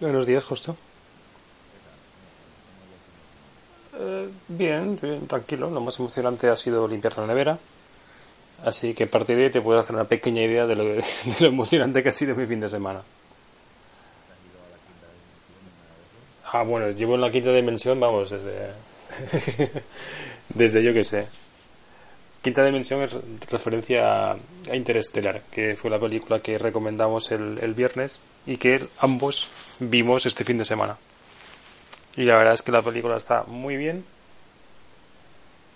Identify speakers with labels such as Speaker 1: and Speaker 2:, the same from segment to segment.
Speaker 1: Buenos días, justo. Eh, bien, bien, tranquilo. Lo más emocionante ha sido limpiar la nevera. Así que a partir de ahí te puedo hacer una pequeña idea de lo, de lo emocionante que ha sido mi fin de semana. Ah, bueno, llevo en la quinta dimensión, vamos, desde. desde yo que sé. Quinta dimensión es referencia a Interstellar, que fue la película que recomendamos el, el viernes y que ambos vimos este fin de semana. Y la verdad es que la película está muy bien.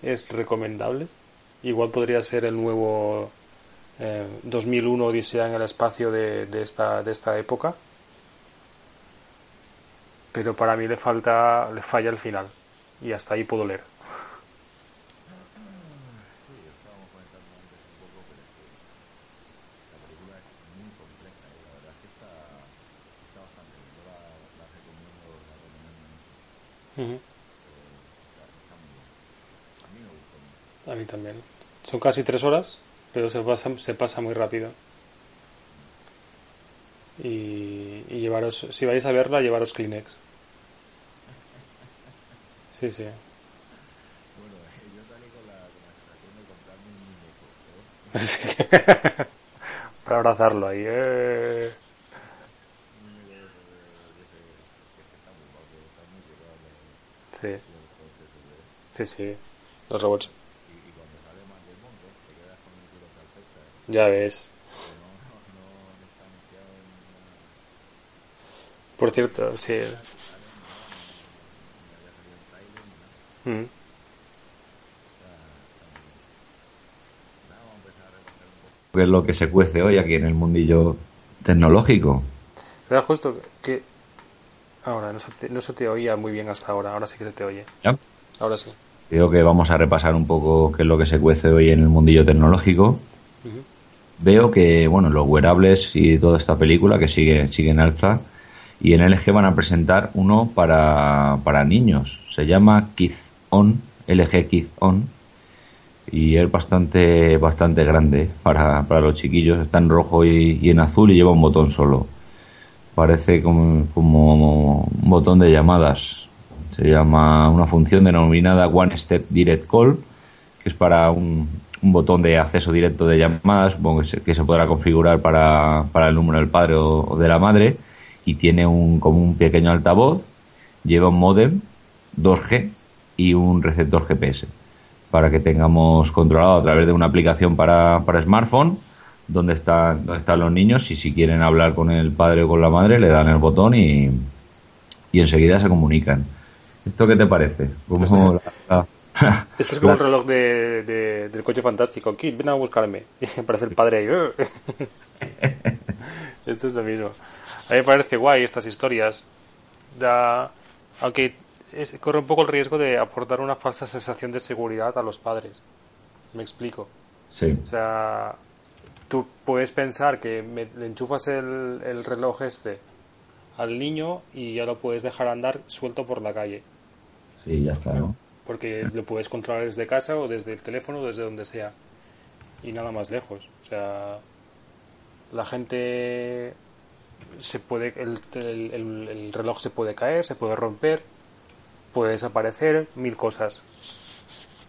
Speaker 1: Es recomendable. Igual podría ser el nuevo eh, 2001 Odisea en el espacio de, de, esta, de esta época. Pero para mí le falta, le falla el final. Y hasta ahí puedo leer. A mí también. Son casi tres horas, pero se pasa, se pasa muy rápido. Y, y llevaros, si vais a verla, llevaros Kleenex. Sí, sí.
Speaker 2: Bueno, yo salí con la, con la sensación de comprarme un muñeco. ¿no?
Speaker 1: Para abrazarlo ahí. Eh.
Speaker 2: Muy bien. Nada, vamos a empezar a repasar un poco.
Speaker 3: ¿Qué es lo que se cuece hoy aquí en el mundillo tecnológico?
Speaker 1: Era justo que. Ahora, no se, te, no se te oía muy bien hasta ahora. Ahora sí que se te oye.
Speaker 3: ¿Ya?
Speaker 1: Ahora sí.
Speaker 3: Creo que vamos a repasar un poco qué es lo que se cuece hoy en el mundillo tecnológico. Veo que, bueno, los wearables y toda esta película que sigue, sigue en alza. Y en LG van a presentar uno para, para niños. Se llama Kids On, LG Kids On. Y es bastante, bastante grande para, para los chiquillos. Está en rojo y, y en azul y lleva un botón solo. Parece como, como un botón de llamadas. Se llama una función denominada One Step Direct Call, que es para un, botón de acceso directo de llamadas, supongo que se, que se podrá configurar para, para el número del padre o, o de la madre, y tiene un, como un pequeño altavoz, lleva un modem 2G y un receptor GPS, para que tengamos controlado a través de una aplicación para, para smartphone dónde están, dónde están los niños y si quieren hablar con el padre o con la madre le dan el botón y, y enseguida se comunican. ¿Esto qué te parece? ¿Cómo la- la-
Speaker 1: Esto es como el reloj de, de- del coche fantástico. Kid, ven a buscarme. Y aparece el padre ahí. Esto es lo mismo. A mí me parece guay estas historias. Da, aunque es- corre un poco el riesgo de aportar una falsa sensación de seguridad a los padres. Me explico.
Speaker 3: Sí,
Speaker 1: O sea, tú puedes pensar que me- le enchufas el, el reloj este al niño y ya lo puedes dejar andar suelto por la calle.
Speaker 3: Sí, ya está, ¿no?
Speaker 1: Porque lo puedes controlar desde casa o desde el teléfono o desde donde sea. Y nada más lejos. O sea, la gente se puede. El, el- el- el reloj se puede caer, se puede romper, puede desaparecer, mil cosas.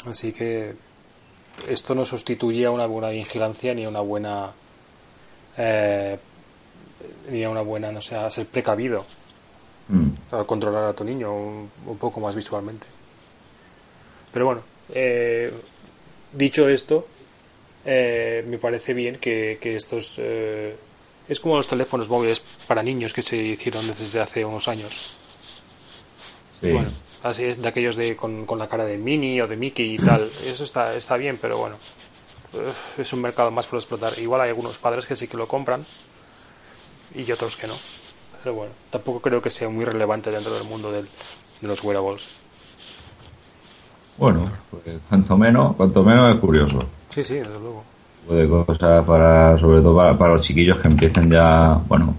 Speaker 1: Así que esto no sustituye a una buena vigilancia ni a una buena. eh, ni a una buena, no sé, a ser precavido. A controlar a tu niño un, un poco más visualmente. Pero bueno, eh, dicho esto, eh, me parece bien que, que estos... eh, es como los teléfonos móviles para niños que se hicieron desde hace unos años.
Speaker 3: Sí.
Speaker 1: Bueno, así es, de aquellos de, con, con la cara de Minnie o de Mickey y tal. Eso está, está bien, pero bueno, eh, es un mercado más por explotar. Igual hay algunos padres que sí que lo compran y otros que no. Pero bueno, tampoco creo que sea muy relevante dentro del mundo del- de los wearables.
Speaker 3: Bueno, pues cuanto menos, cuanto menos es curioso.
Speaker 1: Sí, sí, desde luego.
Speaker 3: De cosas para, sobre todo para, para los chiquillos que empiecen ya, bueno,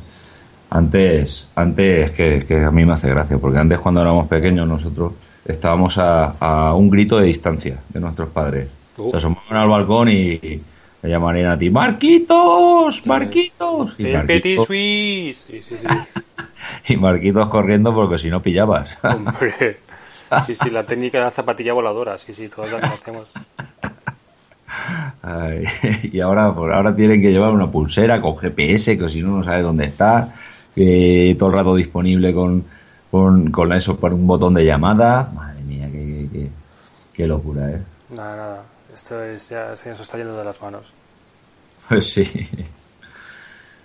Speaker 3: antes, antes que, que a mí me hace gracia, porque antes cuando éramos pequeños nosotros estábamos a, a un grito de distancia de nuestros padres. Se asomaban al balcón y, le llamarían a ti, Marquitos, Marquitos. Y Marquitos,
Speaker 1: Suisse. Sí, sí, sí.
Speaker 3: y Marquitos corriendo porque si no pillabas.
Speaker 1: Hombre. Sí, sí, la técnica de la zapatilla voladora, sí, sí, todas la conocemos.
Speaker 3: Ay, y ahora, pues ahora tienen que llevar una pulsera con GPS, que si no, no sabe dónde está, que todo el rato disponible con, con, con eso para un botón de llamada. Madre mía, qué, qué, qué locura, ¿eh?
Speaker 1: Nada, nada. Esto es, ya se nos está yendo de las manos.
Speaker 3: Pues sí.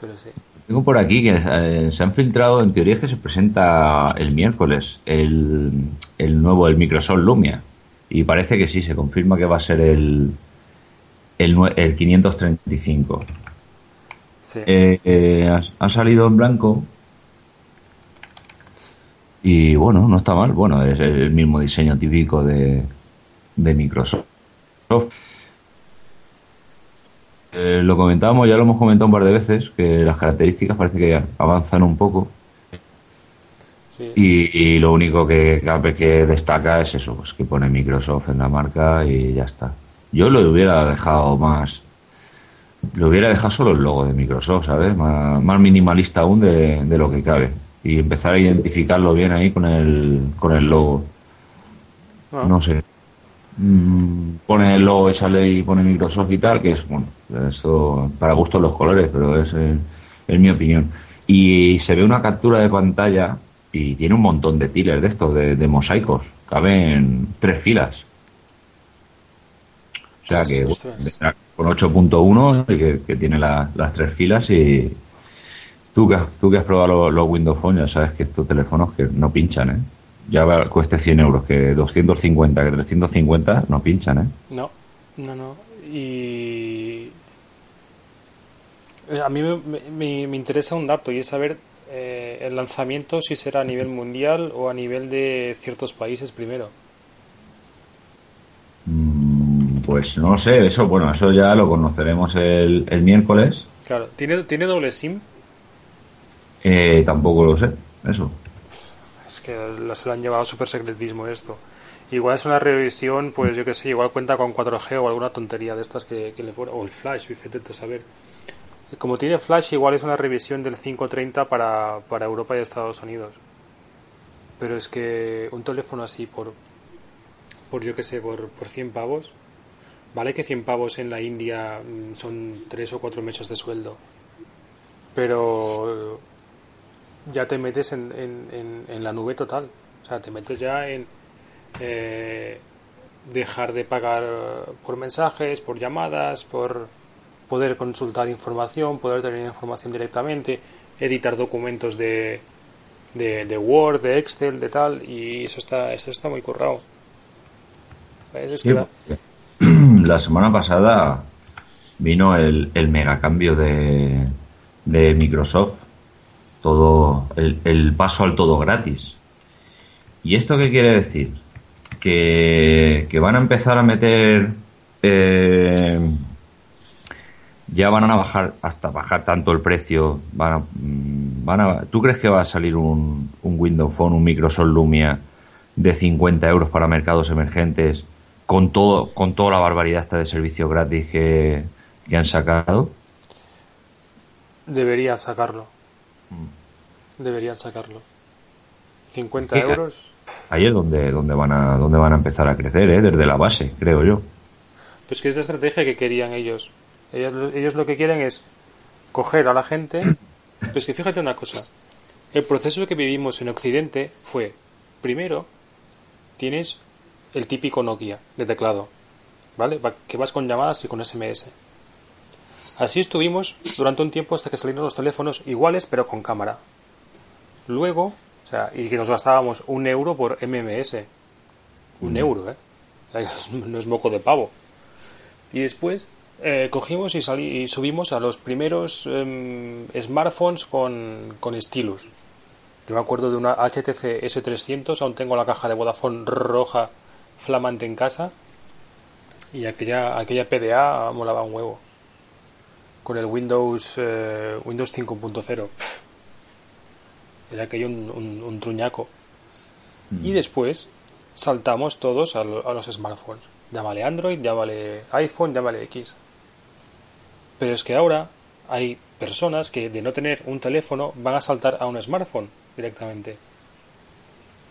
Speaker 1: Pero sí.
Speaker 3: Tengo por aquí que eh, se han filtrado, en teoría, que se presenta el miércoles el, el nuevo, el Microsoft Lumia. Y parece que sí, se confirma que va a ser el, el, el 535.
Speaker 1: Sí.
Speaker 3: Eh, eh, ha, ha salido en blanco. Y bueno, no está mal. Bueno, es el mismo diseño típico de, de Microsoft. Eh, lo comentábamos, ya lo hemos comentado un par de veces, que las características parece que avanzan un poco.
Speaker 1: sí.
Speaker 3: Y, y lo único que, que, que destaca es eso, pues que pone Microsoft en la marca y ya está. Yo lo hubiera dejado más. Lo hubiera dejado solo el logo de Microsoft, ¿sabes? Más, más minimalista aún de, de lo que cabe. Y empezar a identificarlo bien ahí con el, con el logo.
Speaker 1: Ah,
Speaker 3: No sé. Mm, pone el logo, y pone Microsoft y tal, que es, bueno, eso para gustos los colores, pero es, eh, es mi opinión. Y se ve una captura de pantalla y tiene un montón de tiles de estos, de, de mosaicos. Caben tres filas. O sea que
Speaker 1: Ostras.
Speaker 3: con 8.1 y que, que tiene la- las tres filas y tú que has, tú que has probado los, los Windows Phone ya sabes que estos teléfonos que no pinchan, ¿eh? Ya va- cueste 100 euros, que 250, que 350 no pinchan, ¿eh?
Speaker 1: No, no, no. Y. eh, A mí me, me- me interesa un dato y es saber eh, el lanzamiento si será a nivel mundial o a nivel de ciertos países primero.
Speaker 3: Mm, Pues no sé, eso, bueno, eso ya lo conoceremos el, el miércoles.
Speaker 1: Claro, ¿tiene, ¿tiene doble SIM?
Speaker 3: Eh, tampoco lo sé, eso.
Speaker 1: Que la- se lo han llevado super secretismo esto. Igual es una revisión, pues yo que sé, igual cuenta con 4G o alguna tontería de estas que, que le pone. O el Flash, fíjate tú saber. Como tiene Flash, igual es una revisión del 530 para, para Europa y Estados Unidos. Pero es que un teléfono así por, por yo que sé, por, por 100 pavos. Vale que 100 pavos en la India mm, son 3 o 4 meses de sueldo. Pero ya te metes en, en, en, en la nube total. O sea, te metes ya en eh, dejar de pagar por mensajes, por llamadas, por poder consultar información, poder tener información directamente, editar documentos de, de, de Word, de Excel, de tal, y eso está, eso está muy currado.
Speaker 3: La semana pasada vino el, el megacambio de, de Microsoft, todo el, el paso al todo gratis. ¿Y esto qué quiere decir? Que, que van a empezar a meter eh, ya van a bajar hasta bajar tanto el precio van a, mm, van a ¿tú crees que va a salir un, un Windows Phone un Microsoft Lumia de 50 euros para mercados emergentes con todo con toda la barbaridad esta de servicio gratis que, que han sacado
Speaker 1: deberían sacarlo. Deberían sacarlo. 50
Speaker 3: Fíjate.
Speaker 1: euros.
Speaker 3: ahí es donde donde van a donde van a empezar a crecer ¿eh? desde la base creo yo
Speaker 1: Pues que es la estrategia que querían ellos. Ellos, ellos lo que quieren es coger a la gente. Pues que fíjate una cosa. El proceso que vivimos en Occidente fue, primero, tienes el típico Nokia de teclado, ¿vale? Va- Que vas con llamadas y con SMS. Así estuvimos durante un tiempo hasta que salieron los teléfonos iguales pero con cámara. Luego, o sea, y que nos gastábamos un euro por MMS. Un euro, ¿eh? No es moco de pavo. Y después eh, cogimos y, salí, y subimos a los primeros em, smartphones con, con stylus. Yo me acuerdo de una HTC S300, aún tengo la caja de Vodafone roja flamante en casa. Y aquella, aquella PDA molaba un huevo. Con el Windows, eh, Windows 5.0. Era aquello un, un- un truñaco. Y después saltamos todos a, lo- a los smartphones. Llámale Android, llámale iPhone, llámale X. Pero es que ahora hay personas que de no tener un teléfono van a saltar a un smartphone. directamente.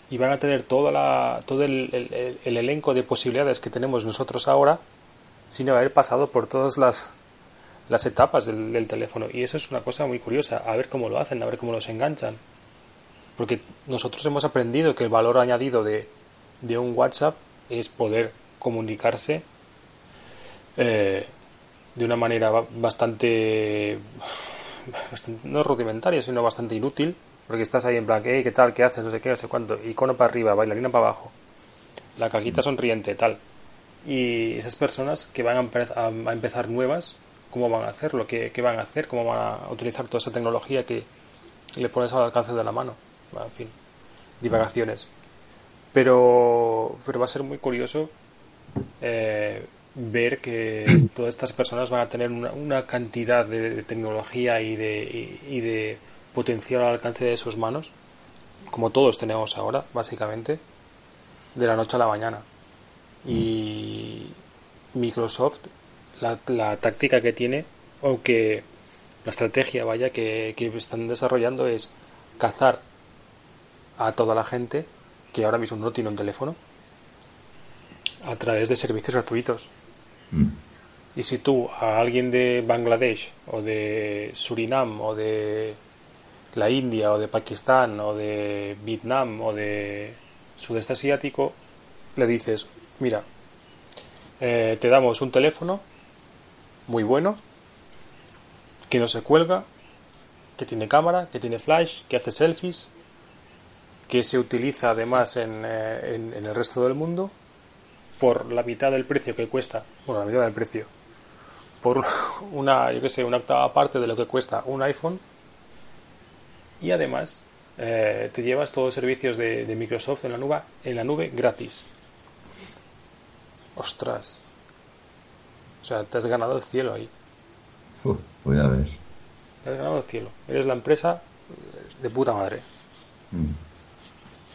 Speaker 1: Y van a tener toda la, todo el, el- el elenco de posibilidades que tenemos nosotros ahora sin haber pasado por todas las, las etapas del, del teléfono. Y eso es una cosa muy curiosa, a ver cómo lo hacen, a ver cómo los enganchan. Porque nosotros hemos aprendido que el valor añadido de, de un WhatsApp es poder comunicarse eh, de una manera ba- bastante, bastante- no rudimentaria, sino bastante inútil, porque estás ahí en plan, hey, ¿qué tal? ¿Qué haces? No sé qué, no sé cuánto, icono para arriba, bailarina para abajo, la caquita sonriente, tal. Y esas personas que van a, empe- a- a empezar nuevas, ¿cómo van a hacerlo? ¿Qué, ¿Qué van a hacer? ¿Cómo van a utilizar toda esa tecnología que le pones al alcance de la mano? En fin, divagaciones. Pero, pero va a ser muy curioso eh, ver que todas estas personas van a tener una, una cantidad de, de tecnología y de, y, y de potencial al alcance de sus manos, como todos tenemos ahora, básicamente, de la noche a la mañana. Y Microsoft, la, la táctica que tiene, o que la estrategia, vaya, que, que están desarrollando es cazar a toda la gente que ahora mismo no tiene un teléfono a través de servicios gratuitos.
Speaker 3: Mm.
Speaker 1: Y si tú a alguien de Bangladesh o de Surinam o de la India o de Pakistán o de Vietnam o de sudeste asiático le dices, mira, eh, te damos un teléfono muy bueno que no se cuelga, que tiene cámara, que tiene flash, que hace selfies, que se utiliza además en, eh, en- en el resto del mundo por la mitad del precio que cuesta, bueno, la mitad del precio, por una, yo que sé, una octava parte de lo que cuesta un iPhone y además eh, te llevas todos los servicios de, de Microsoft en la nube, en la nube gratis. Ostras. O sea, te has ganado el cielo ahí.
Speaker 3: Uf, pues ya ves.
Speaker 1: Te has ganado el cielo. Eres la empresa de puta madre.
Speaker 3: Mm.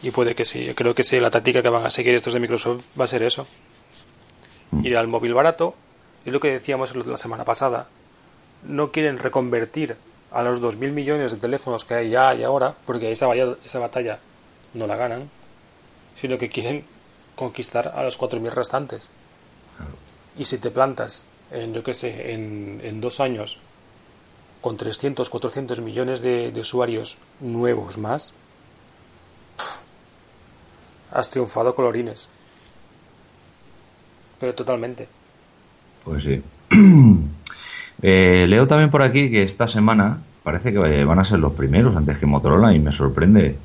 Speaker 1: Y puede que sí, yo creo que sí, la táctica que van a seguir estos de Microsoft va a ser eso. Ir al móvil barato, es lo que decíamos la semana pasada. No quieren reconvertir a los 2.000 millones de teléfonos que hay ya y ahora, porque esa, valla- esa batalla no la ganan, sino que quieren conquistar a los 4.000 restantes. Y si te plantas, en, yo qué sé, en, en dos años, con 300, 400 millones de, de usuarios nuevos más, has triunfado colorines. Pero totalmente.
Speaker 3: Pues sí. Eh, leo también por aquí que esta semana parece que van a ser los primeros antes que Motorola y me sorprende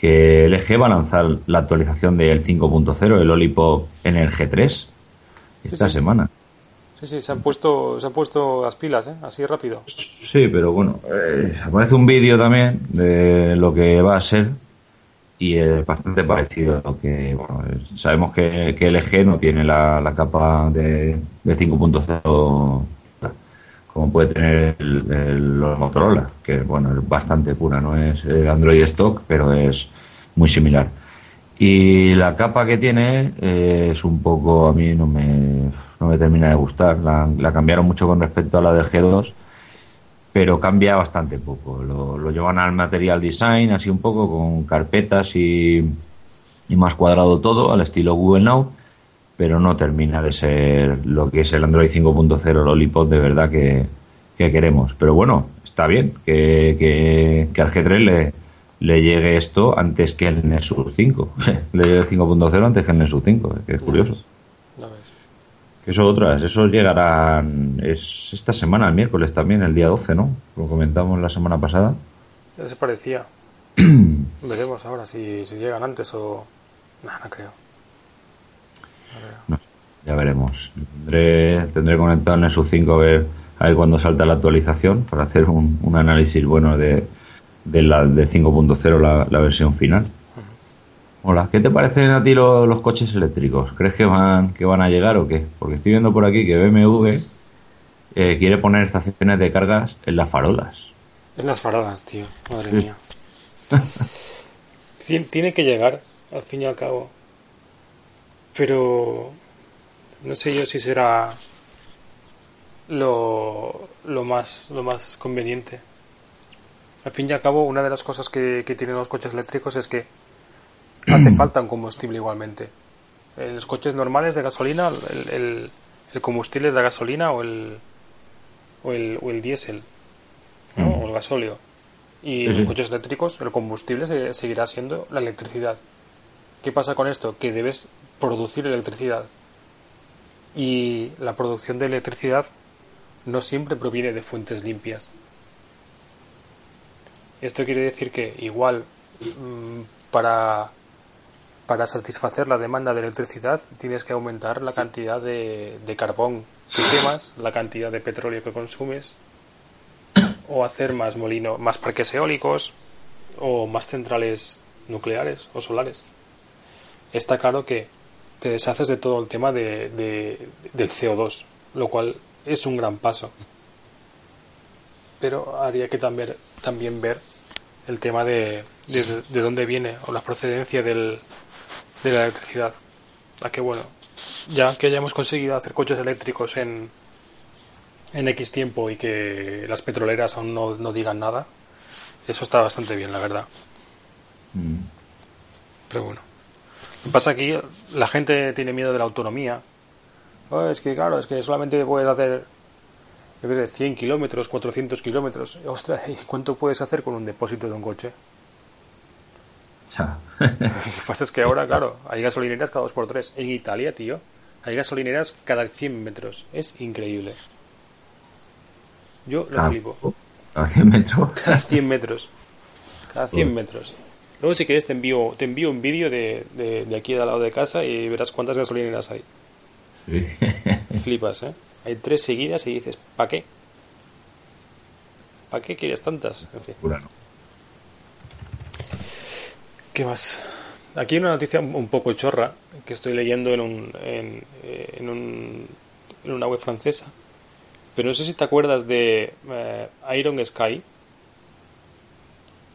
Speaker 3: que LG va a lanzar la actualización del 5.0, el Olipop en el G3 esta
Speaker 1: sí.
Speaker 3: semana.
Speaker 1: Sí, sí, se han puesto, se han puesto las pilas, ¿eh? Así rápido.
Speaker 3: Sí, pero bueno, eh, aparece un vídeo también de lo que va a ser y es bastante parecido a lo que, bueno, sabemos que, que LG no tiene la, la capa de, de 5.0 como puede tener el- los Motorola, que bueno, es bastante pura, no es el Android stock, pero es muy similar. Y la capa que tiene eh, es un poco, a mí no me, no me termina de gustar. La, la cambiaron mucho con respecto a la del G2, pero cambia bastante poco. Lo, lo llevan al material design, así un poco, con carpetas y, y más cuadrado todo, al estilo Google Now, pero no termina de ser lo que es el Android 5.0 Lollipop de verdad que, que queremos. Pero bueno, está bien que, que, que al G3 le, le llegue esto antes que el Nexus 5. le llegue el 5.0 antes que el Nexus 5, que es curioso. Que eso otras, esos llegarán es esta semana, el miércoles también, el día 12, ¿no? Lo comentamos la semana pasada.
Speaker 1: Ya se parecía. Veremos ahora si, si llegan antes o... No, no creo. No creo.
Speaker 3: No, ya veremos. Tendré, tendré conectado el Nexus 5 a ver, a ver cuándo salta la actualización para hacer un, un análisis bueno de, de la, del 5.0, la, la versión final. Hola, ¿qué te parecen a ti lo- los coches eléctricos? ¿Crees que van, que van a llegar o qué? Porque estoy viendo por aquí que BMW eh, quiere poner estaciones de cargas en las farolas.
Speaker 1: En las farolas, tío. Madre
Speaker 3: Sí.
Speaker 1: mía. Tien- Tiene que llegar, al fin y al cabo. Pero no sé yo si será lo, lo más lo más conveniente. Al fin y al cabo, una de las cosas que, que tienen los coches eléctricos es que hace falta un combustible igualmente. En los coches normales de gasolina, el, el, el combustible es la gasolina o el, o el, o el diésel, ¿no?
Speaker 3: Mm.
Speaker 1: o el gasóleo. Y en los coches eléctricos, el combustible se- seguirá siendo la electricidad. ¿Qué pasa con esto? Que debes producir electricidad. Y la producción de electricidad no siempre proviene de fuentes limpias. Esto quiere decir que igual mm, para, para satisfacer la demanda de electricidad tienes que aumentar la cantidad de, carbón que quemas, la cantidad de petróleo que consumes, o hacer más molino, más parques eólicos, o más centrales nucleares o solares. Está claro que te deshaces de todo el tema de- del CO2, lo cual es un gran paso. Pero haría que también, también ver el tema de, de, de dónde viene o la procedencia del, de la electricidad. A que bueno, ya que hayamos conseguido hacer coches eléctricos en, en X tiempo y que las petroleras aún no, no digan nada, eso está bastante bien, la verdad.
Speaker 3: Mm.
Speaker 1: Pero bueno. Lo que pasa aquí, la gente tiene miedo de la autonomía. Oh, es que claro, es que solamente puedes hacer, yo qué sé, 100 kilómetros, 400 kilómetros. Ostras, ¿y cuánto puedes hacer con un depósito de un coche?
Speaker 3: Ya.
Speaker 1: Lo que pasa es que ahora, claro, hay gasolineras cada 2x3. En Italia, tío, hay gasolineras cada 100 metros. Es increíble. Yo lo
Speaker 3: Ah,
Speaker 1: flipo.
Speaker 3: A 100 metros.
Speaker 1: Cada 100 metros. Cada 100
Speaker 3: Joder.
Speaker 1: metros. Luego, si quieres, te envío, te envío un vídeo de, de, de aquí al lado de casa y verás cuántas gasolineras hay.
Speaker 3: Sí.
Speaker 1: Flipas, ¿eh? Hay tres seguidas y dices, ¿para qué? ¿Para qué quieres tantas? En fin.
Speaker 3: Pura, ¿no?
Speaker 1: ¿Qué más? Aquí hay una noticia un poco chorra que estoy leyendo en, un, en, en, un, en una web francesa. Pero no sé si te acuerdas de eh, Iron Sky,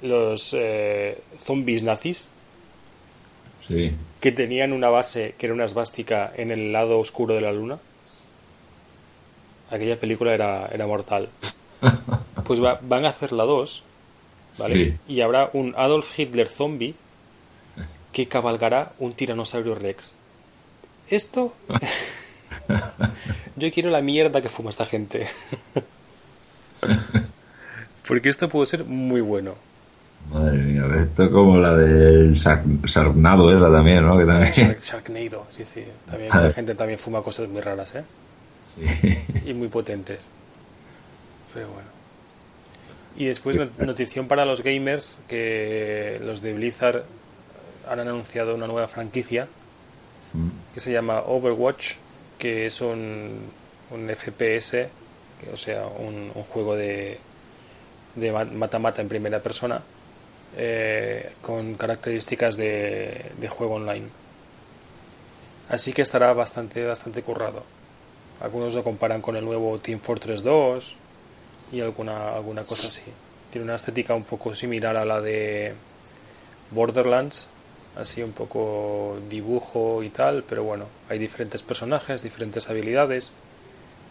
Speaker 1: los eh, zombies nazis,
Speaker 3: Sí.
Speaker 1: que tenían una base que era una esvástica en el lado oscuro de la luna. Aquella película era, era mortal. Pues va- van a hacer la 2, ¿vale? Y habrá un Adolf Hitler zombie que cabalgará un tiranosaurio rex. Esto... Yo quiero la mierda que fuma esta gente. Porque esto puede ser muy bueno.
Speaker 3: Madre mía, esto es como la del Shark- Sharknado, esa también, ¿no? Que también.
Speaker 1: Shark- Sharknado, sí, sí. También la gente también fuma cosas muy raras, ¿eh? y muy potentes. Pero bueno. Y después not- notición para los gamers que los de Blizzard han anunciado una nueva franquicia
Speaker 3: Mm.
Speaker 1: que se llama Overwatch, que es un, un FPS, que- o sea, un, un juego de de ma- mata-mata en primera persona eh, con características de, de juego online. Así que estará bastante, bastante currado. Algunos lo comparan con el nuevo Team Fortress 2 y alguna, alguna cosa así. Tiene una estética un poco similar a la de Borderlands, así un poco dibujo y tal, pero bueno, hay diferentes personajes, diferentes habilidades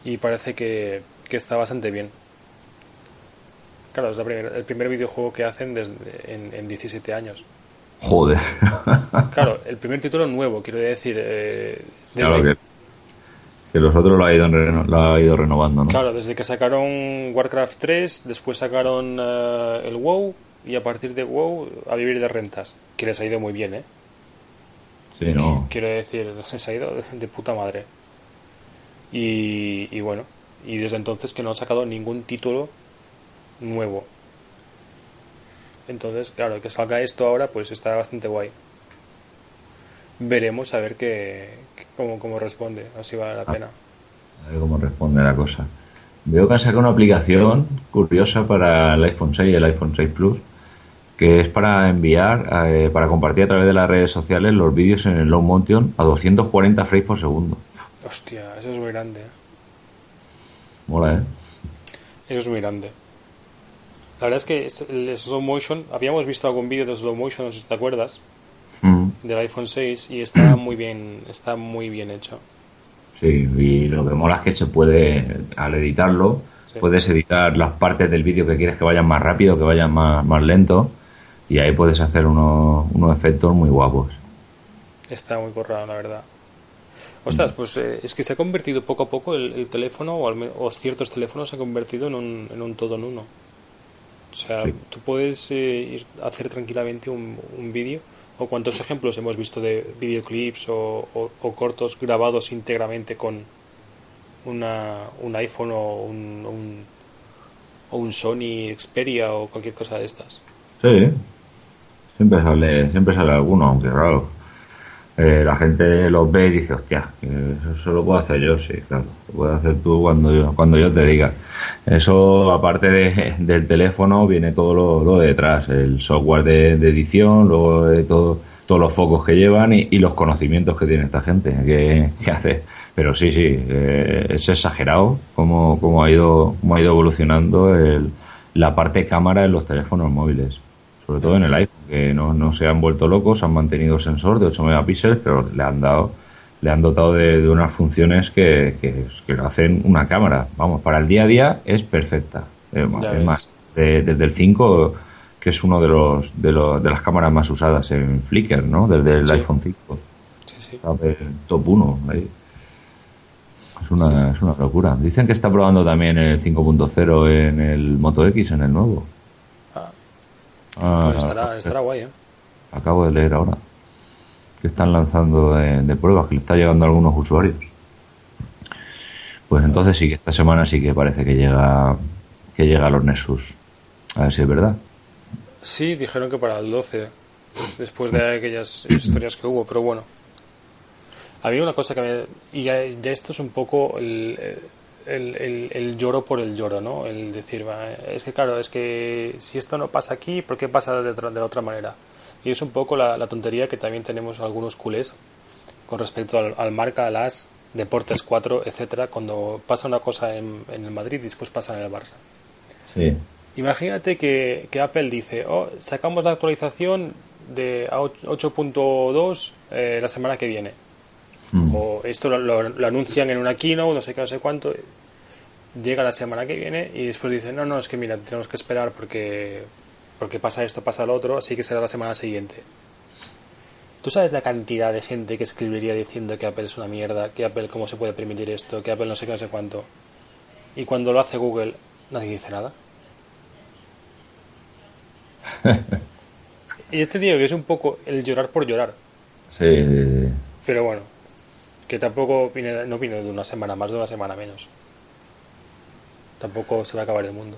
Speaker 1: y parece que, que está bastante bien. Claro, es la primer- el primer videojuego que hacen desde, en, en 17 años.
Speaker 3: Joder.
Speaker 1: Claro, el primer título nuevo, quiero decir, eh, desde,
Speaker 3: Claro que, que los otros lo ha ido, lo ha ido renovando, ¿no?
Speaker 1: Claro, desde que sacaron Warcraft 3, después sacaron eh, el WoW y a partir de WoW a vivir de rentas, que les ha ido muy bien, ¿eh?
Speaker 3: Sí, no.
Speaker 1: Quiero decir, les ha ido de, puta madre. Y, y bueno, y desde entonces que no han sacado ningún título nuevo. Entonces, claro, que salga esto ahora, pues está bastante guay. Veremos a ver qué, qué- cómo, cómo responde, si vale la pena.
Speaker 3: A ver cómo responde la cosa. Veo que han sacado una aplicación curiosa para el iPhone 6 y el iPhone 6 Plus, que es para enviar, eh, para compartir a través de las redes sociales los vídeos en el low motion a 240 frames por segundo.
Speaker 1: Hostia, eso es muy grande. ¿eh?
Speaker 3: Mola, ¿eh?
Speaker 1: Eso es muy grande. La verdad es que el slow motion, habíamos visto algún vídeo de slow motion, no sé si te acuerdas,
Speaker 3: Mm,
Speaker 1: del iPhone 6 y está muy bien, está muy bien hecho.
Speaker 3: Sí, y lo que mola es que se puede, al editarlo,
Speaker 1: Sí.
Speaker 3: Puedes editar las partes del vídeo que quieres que vayan más rápido, que vayan más, más lento. Y ahí puedes hacer unos, unos efectos muy guapos.
Speaker 1: Está muy corrado, la verdad. Ostras, pues eh, es que se ha convertido poco a poco el, el teléfono, o, al o ciertos teléfonos se han convertido en un, en un todo en uno. O sea,
Speaker 3: Sí.
Speaker 1: tú puedes eh, ir a hacer tranquilamente un, un vídeo, o cuántos ejemplos hemos visto de videoclips o, o- o cortos grabados íntegramente con una, un iPhone o un, un- o un Sony Xperia o cualquier cosa de estas.
Speaker 3: Sí, siempre sale, siempre sale alguno, aunque claro, eh, la gente los ve y dice, hostia, eso, lo puedo hacer yo, sí, claro, lo puedes hacer tú cuando yo, cuando yo te diga. Eso, aparte de- del teléfono, viene todo lo, lo de detrás, el software de, edición, luego todo, todos los focos que llevan y, y los conocimientos que tiene esta gente que, que hace. Pero sí, sí, eh, es exagerado cómo, cómo ha ido, cómo ha ido evolucionando el, la parte cámara en los teléfonos móviles sobre todo en el iPhone, que no, no se han vuelto locos, han mantenido el sensor de 8 megapíxeles, pero le han dado, le han dotado de, de unas funciones que, que, que lo hacen una cámara. Vamos, para el día a día es perfecta. Eh, es más, de- desde el 5, que es uno de los, de los de las cámaras más usadas en Flickr, ¿no? Desde el
Speaker 1: Sí.
Speaker 3: iPhone 5.
Speaker 1: Sí, sí.
Speaker 3: Está de top 1 ahí. Es una, es una locura. Dicen que está probando también el 5.0 en el Moto X, en el nuevo.
Speaker 1: Ah, pues estará, estará guay, ¿eh?
Speaker 3: Acabo de leer ahora que están lanzando de, de pruebas, que le está llegando a algunos usuarios. Pues entonces sí que esta semana sí que parece que llega que llega a los Nexus. A ver si es verdad.
Speaker 1: Sí, dijeron que para el 12, después de aquellas historias que hubo, pero bueno. A mí una cosa que me... Y ya, ya esto es un poco el, el, el- el lloro por el lloro, ¿no? El decir, va, es que claro, es que si esto no pasa aquí, ¿por qué pasa de, otra- de la otra manera? Y es un poco la, la tontería que también tenemos algunos culés con respecto al, al marca, al AS, Deportes 4, etcétera, cuando pasa una cosa en, en el Madrid y después pasa en el Barça.
Speaker 3: Sí.
Speaker 1: Imagínate que, que Apple dice, oh, sacamos la actualización de a 8.2 eh, la semana que viene.
Speaker 3: Mm.
Speaker 1: O esto lo, lo- lo anuncian en una keynote, no sé qué, no sé cuánto. Llega la semana que viene y después dicen, no, no, es que mira, tenemos que esperar porque, porque pasa esto, pasa lo otro, así que será la semana siguiente. ¿Tú sabes la cantidad de gente que escribiría diciendo que Apple es una mierda, que Apple cómo se puede permitir esto, que Apple no sé qué, no sé cuánto? Y cuando lo hace Google, nadie dice nada. y este tío que es un poco el llorar por llorar.
Speaker 3: Sí, sí, sí.
Speaker 1: Pero bueno, que tampoco viene, no viene de una semana más, de una semana menos. Tampoco se va a acabar el mundo.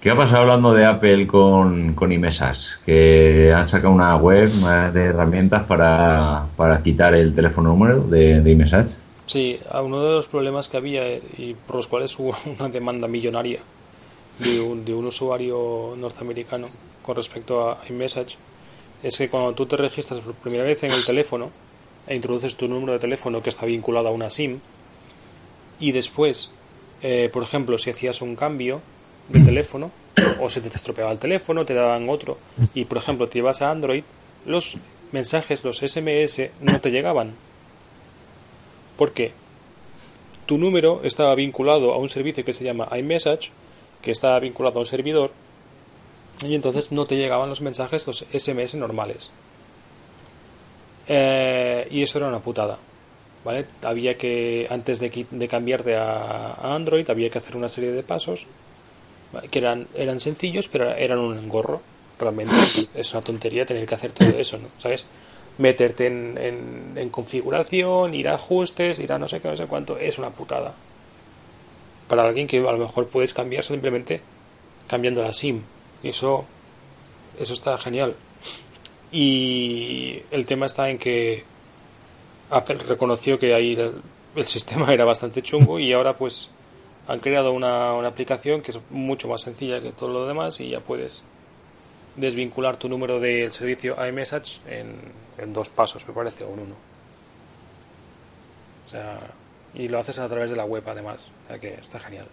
Speaker 3: ¿Qué ha pasado hablando de Apple con, con iMessage? Que han sacado una web de herramientas para, para quitar el teléfono número de, de iMessage.
Speaker 1: Sí, uno de los problemas que había eh, y por los cuales hubo una demanda millonaria de un, de un usuario norteamericano con respecto a iMessage es que cuando tú te registras por primera vez en el teléfono e introduces tu número de teléfono que está vinculado a una SIM y después, eh, por ejemplo, si hacías un cambio de teléfono o se te estropeaba el teléfono, te daban otro y por ejemplo te ibas a Android, los mensajes, los SMS no te llegaban porque tu número estaba vinculado a un servicio que se llama iMessage, que está vinculado a un servidor, y entonces no te llegaban los mensajes, los SMS normales. Eh, y eso era una putada. ¿Vale? Había que, antes de, de cambiarte a, Android, había que hacer una serie de pasos que eran, eran sencillos, pero eran un engorro. Realmente es una tontería tener que hacer todo eso, ¿no? ¿Sabes? Meterte en, en, en configuración, ir a ajustes, ir a no sé qué, no sé cuánto, es una putada. Para alguien que a lo mejor puedes cambiar simplemente cambiando la SIM. Y eso, eso está genial. Y el tema está en que Apple reconoció que ahí el, el sistema era bastante chungo y ahora pues han creado una, una aplicación que es mucho más sencilla que todo lo demás y ya puedes desvincular tu número del servicio iMessage en, en dos pasos, me parece, o en uno. O sea, y lo haces a través de la web además, o sea que está genial.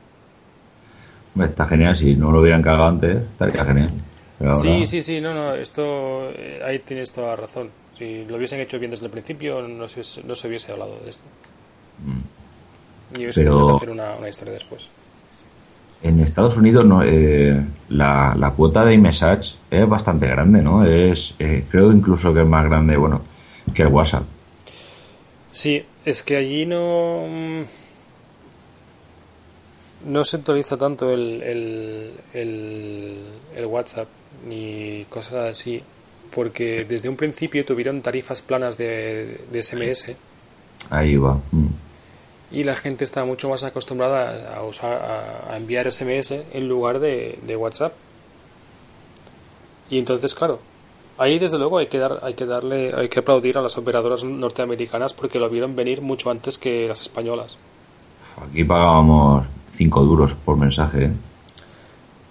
Speaker 3: Está genial, si no lo hubieran cagado antes, estaría genial. Ahora-
Speaker 1: Sí, sí, sí, no, no, esto, eh, ahí tienes toda la razón. Si lo hubiesen hecho bien desde el principio, no se, no se hubiese hablado de esto. Y hubiese
Speaker 3: Pero-
Speaker 1: hacer una, una historia después.
Speaker 3: En Estados Unidos no, eh, la, la cuota de iMessage es bastante grande, ¿no? Es, eh, creo incluso que es más grande, bueno, que el WhatsApp.
Speaker 1: Sí, es que allí no. No se actualiza tanto el, el, el, el WhatsApp ni cosas así, porque desde un principio tuvieron tarifas planas de, de SMS
Speaker 3: Ahí va. Mm.
Speaker 1: y la gente está mucho más acostumbrada a usar a, a enviar SMS en lugar de, de WhatsApp. Y entonces, claro, ahí desde luego hay que dar, hay que darle, hay que aplaudir a las operadoras norteamericanas porque lo vieron venir mucho antes que las españolas.
Speaker 3: Aquí pagábamos 5 duros por mensaje. ¿eh?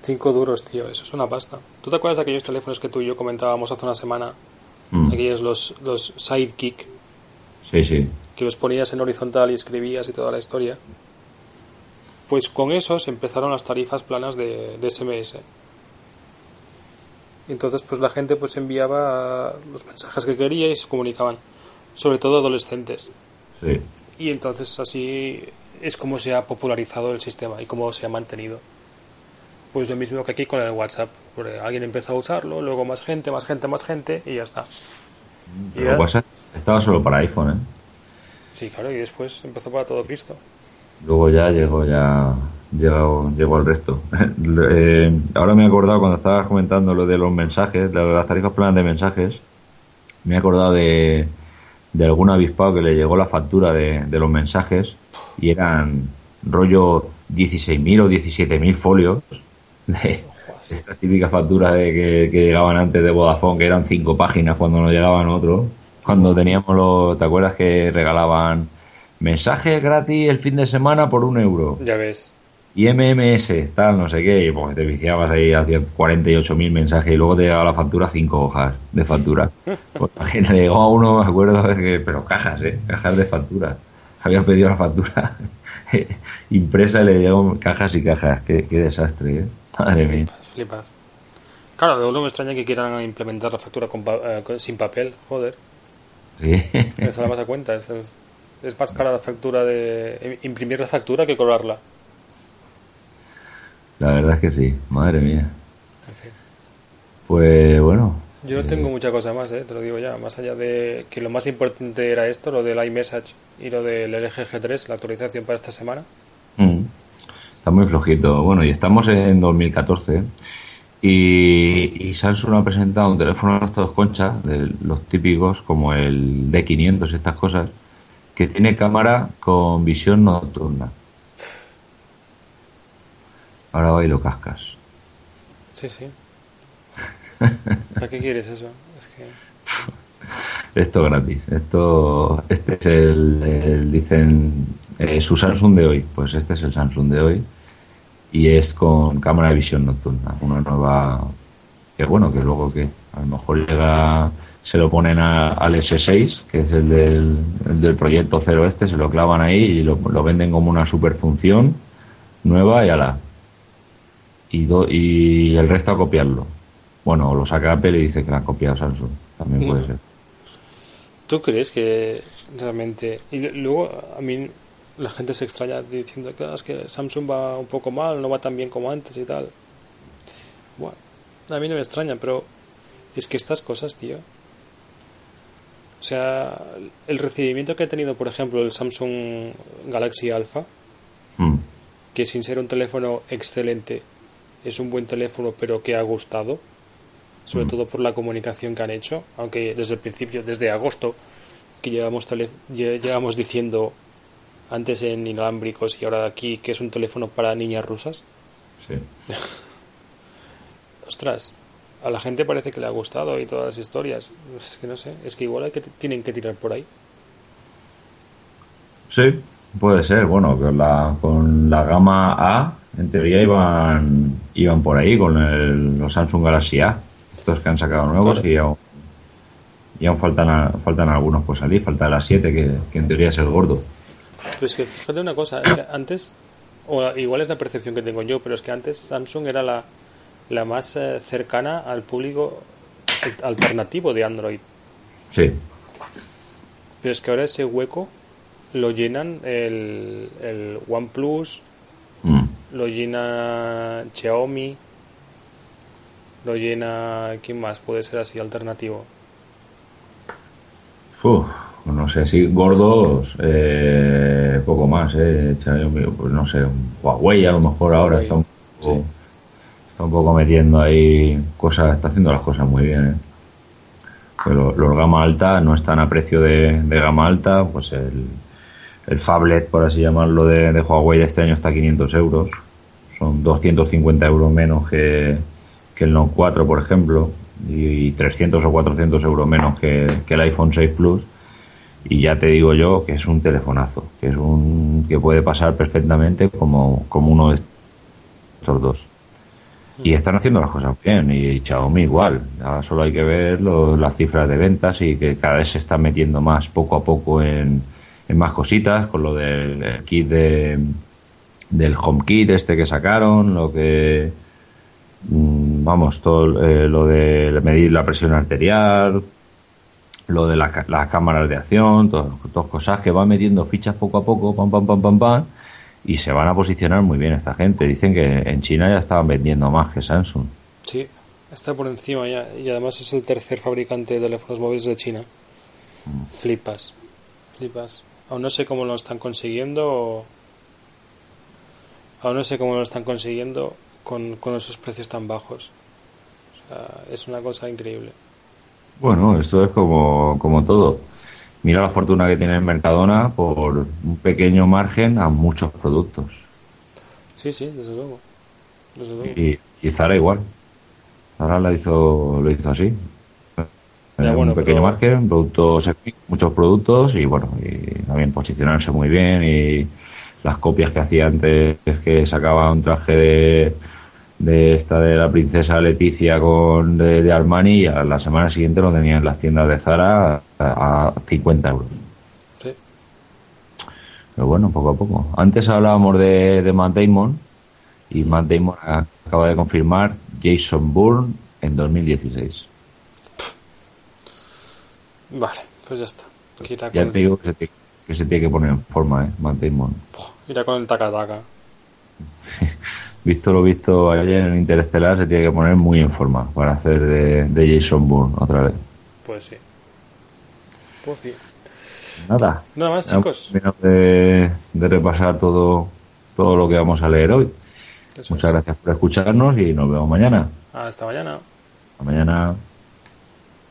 Speaker 1: Cinco duros, tío, eso es una pasta. ¿Tú te acuerdas de aquellos teléfonos que tú y yo comentábamos hace una semana?
Speaker 3: Mm.
Speaker 1: Aquellos los, los Sidekick,
Speaker 3: Sí, sí.
Speaker 1: que los ponías en horizontal y escribías y toda la historia. Pues con esos empezaron las tarifas planas de, de SMS. Entonces, pues la gente pues enviaba los mensajes que quería y se comunicaban, sobre todo adolescentes.
Speaker 3: Sí.
Speaker 1: Y entonces así es como se ha popularizado el sistema y cómo se ha mantenido. Pues lo mismo que aquí con el WhatsApp. Porque alguien empezó a usarlo, luego más gente, más gente, más gente y ya está.
Speaker 3: Pero
Speaker 1: ya-
Speaker 3: WhatsApp estaba solo para iPhone, ¿eh?
Speaker 1: Sí, claro, y después empezó para todo Cristo.
Speaker 3: Luego ya llegó ya llegó, llegó el resto. Eh, ahora me he acordado cuando estabas comentando lo de los mensajes, de las tarifas planas de mensajes, me he acordado de, de algún avispado que le llegó la factura de, de los mensajes y eran rollo 16.000 o 17.000 folios de estas típicas facturas de que, que llegaban antes de Vodafone, que eran cinco páginas cuando no llegaban otros. Cuando teníamos los, ¿te acuerdas que regalaban mensajes gratis el fin de semana por un euro?
Speaker 1: Ya ves.
Speaker 3: y MMS, tal, no sé qué, y pues te viciabas ahí, hacías 48.000 mensajes y luego te llegaba la factura, cinco hojas de factura. Pues le llegó a uno, me acuerdo, que, pero cajas, ¿eh? Cajas de factura. Había pedido la factura impresa y le llegó cajas y cajas. Qué, qué desastre, ¿eh? Madre mía.
Speaker 1: Flipas. Claro, luego me extraña que quieran implementar la factura con pa- eh, sin papel, joder.
Speaker 3: Sí.
Speaker 1: Eso la vas a cuenta. Es, es, es más cara la factura de. imprimir la factura que cobrarla.
Speaker 3: La verdad es que sí, madre mía.
Speaker 1: En fin.
Speaker 3: Pues bueno,
Speaker 1: Yo no tengo mucha cosa más, eh, te lo digo ya. Más allá de que lo más importante era esto, lo del iMessage y lo del LG G3, la actualización para esta semana.
Speaker 3: Mm. Está muy flojito. Bueno, y estamos en 2014 y, y Samsung ha presentado un teléfono de estos conchas, de los típicos como el D500 y estas cosas, que tiene cámara con visión nocturna. Ahora va y lo cascas.
Speaker 1: Sí, sí. ¿Para qué quieres eso? Es que.
Speaker 3: Esto gratis. Esto, este es el, el- dicen, eh, su Samsung de hoy. Pues este es el Samsung de hoy. Y es con cámara de visión nocturna. Una nueva, que bueno, que luego que a lo mejor llega, se lo ponen a- al S6, que es el del, el del proyecto cero este, se lo clavan ahí y lo, lo venden como una super función nueva y ala. Y, do- y el resto a copiarlo. Bueno, lo saca Apple y dice que la ha copiado Samsung. También puede ser.
Speaker 1: ¿Tú crees que realmente.? Y luego a mí la gente se extraña diciendo que "Ah, es que Samsung va un poco mal, no va tan bien como antes y tal. Bueno, a mí no me extraña, pero es que estas cosas, tío. O sea, el recibimiento que ha tenido, por ejemplo, el Samsung Galaxy Alpha,
Speaker 3: Mm.
Speaker 1: que sin ser un teléfono excelente, es un buen teléfono, pero que ha gustado, sobre
Speaker 3: Mm.
Speaker 1: todo por la comunicación que han hecho, aunque desde el principio, desde agosto, que llevamos, tele- lle- llevamos diciendo antes en inalámbricos y ahora aquí que es un teléfono para niñas rusas,
Speaker 3: Sí.
Speaker 1: ostras, a la gente parece que le ha gustado y todas las historias. Es que no sé, es que igual hay que tienen que tirar por ahí.
Speaker 3: Sí, puede ser. Bueno, con la, con la gama A, en teoría iban, iban por ahí con el- los Samsung Galaxy A. Estos que han sacado nuevos
Speaker 1: Claro.
Speaker 3: y aún, y aún faltan, a- faltan algunos por salir. Falta la 7, que, que en teoría es el gordo.
Speaker 1: Pero es que fíjate una cosa, es que antes, o igual es la percepción que tengo yo, pero es que antes Samsung era la, la más eh, cercana al público al- alternativo de Android.
Speaker 3: Sí,
Speaker 1: Pero es que ahora ese hueco lo llenan el, el OnePlus,
Speaker 3: Mm.
Speaker 1: lo llena Xiaomi, lo llena... ¿Quién más puede ser así alternativo?
Speaker 3: Uf, no sé, sí, gordos, eh, poco más, eh, pues no sé, Huawei a lo mejor ahora está un poco,
Speaker 1: sí.
Speaker 3: está un poco metiendo ahí cosas, está haciendo las cosas muy bien, eh. Pero los gama alta no están a precio de, de gama alta, pues el, el phablet, por así llamarlo, de, de Huawei de este año está a 500 euros, son 250 euros menos que, que el Note 4, por ejemplo, y, y 300 o 400 euros menos que, que el iPhone 6 Plus. Y ya te digo yo que es un telefonazo, que es un que puede pasar perfectamente como, como uno de estos dos. Y están haciendo las cosas bien, y Xiaomi igual. Ahora solo hay que ver lo- las cifras de ventas y que cada vez se están metiendo más poco a poco en, en más cositas, con lo del el kit de, del HomeKit este que sacaron, lo que mm, vamos, todo eh, lo de medir la presión arterial, lo de las cámaras de acción, todas cosas que van metiendo fichas poco a poco, pam, pam, pam, pam, pam, y se van a posicionar muy bien esta gente. Dicen que en China ya estaban vendiendo más que Samsung.
Speaker 1: Sí, está por encima ya. Y además es el tercer fabricante de teléfonos móviles de China. Flipas. Flipas. Aún no sé cómo lo están consiguiendo. o- Aún no sé cómo lo están consiguiendo con, con esos precios tan bajos. O sea, es una cosa increíble.
Speaker 3: Bueno, esto es como, como todo. Mira la fortuna que tiene Mercadona por un pequeño margen a muchos productos.
Speaker 1: Sí, sí, desde luego. Desde luego.
Speaker 3: Y, y Zara igual. Zara lo hizo, lo hizo así.
Speaker 1: Ya,
Speaker 3: Eh,
Speaker 1: bueno,
Speaker 3: un pequeño
Speaker 1: pero-
Speaker 3: margen, productos, muchos productos y bueno, y también posicionarse muy bien y las copias que hacía antes que sacaba un traje de, de esta de la princesa Leticia con de, de Armani y a la semana siguiente lo tenía en las tiendas de Zara a, a 50 euros.
Speaker 1: Sí.
Speaker 3: Pero bueno, poco a poco. Antes hablábamos de, de Matt Damon y Matt Damon acaba de confirmar Jason Bourne en 2016.
Speaker 1: Vale, pues ya está.
Speaker 3: Ya
Speaker 1: con
Speaker 3: te
Speaker 1: el,
Speaker 3: digo que se, tiene- que se tiene que poner en forma, ¿eh? Matt Damon.
Speaker 1: irá con el taca-taca.
Speaker 3: Visto lo visto ayer en Interestelar, se tiene que poner muy en forma para hacer de, de Jason Bourne otra vez.
Speaker 1: Pues sí. Pues sí.
Speaker 3: Nada.
Speaker 1: Nada más, chicos.
Speaker 3: de, de repasar todo, todo lo que vamos a leer hoy.
Speaker 1: Eso
Speaker 3: Muchas
Speaker 1: es.
Speaker 3: gracias por escucharnos y nos vemos mañana.
Speaker 1: Hasta mañana.
Speaker 3: Hasta mañana.